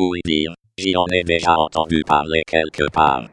Oui dire, j'y en ai déjà entendu parler quelque part.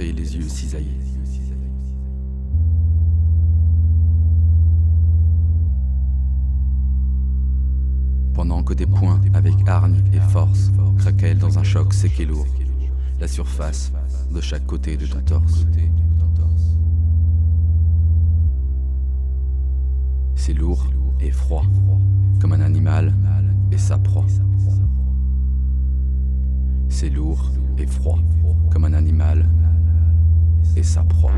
Entrer les yeux cisaillés. Pendant que des poings, avec hargne et force, craquellent dans un choc sec et lourd, la surface de chaque côté de ton torse. C'est lourd et froid, comme un animal et sa proie. C'est lourd et froid, comme un animal et sa proie.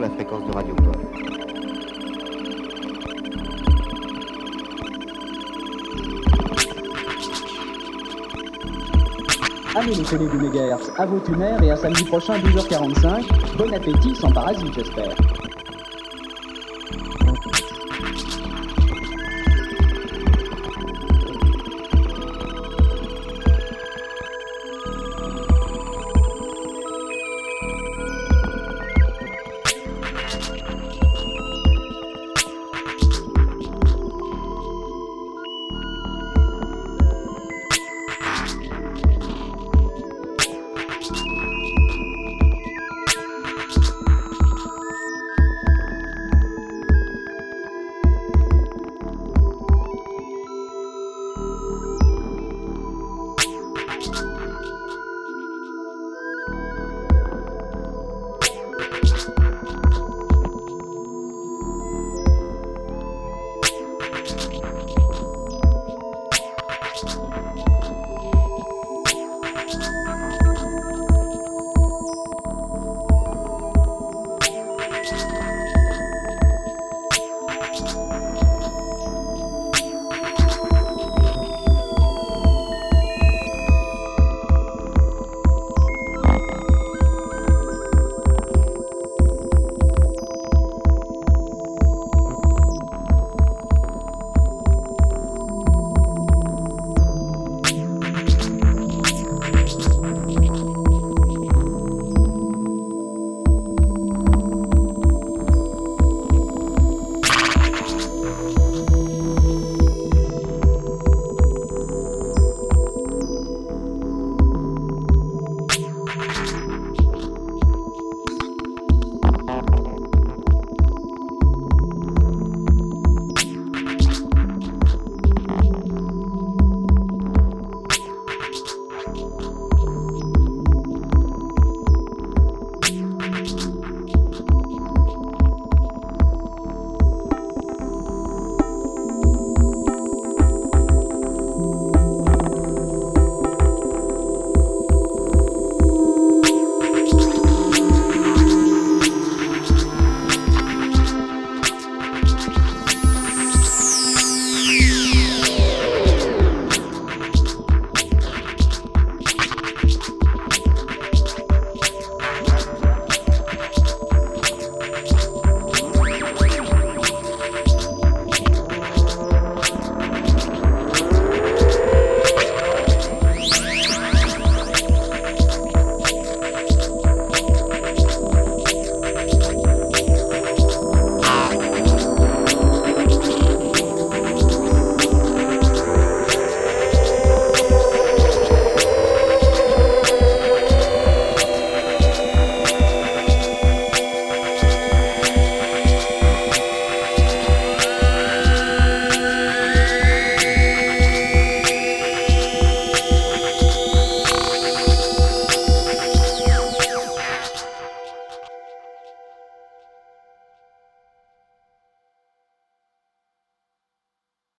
La fréquence de Radio Pop. Allez les télé du à vos tumeurs et à samedi prochain 12h45. Bon appétit sans parasite j'espère.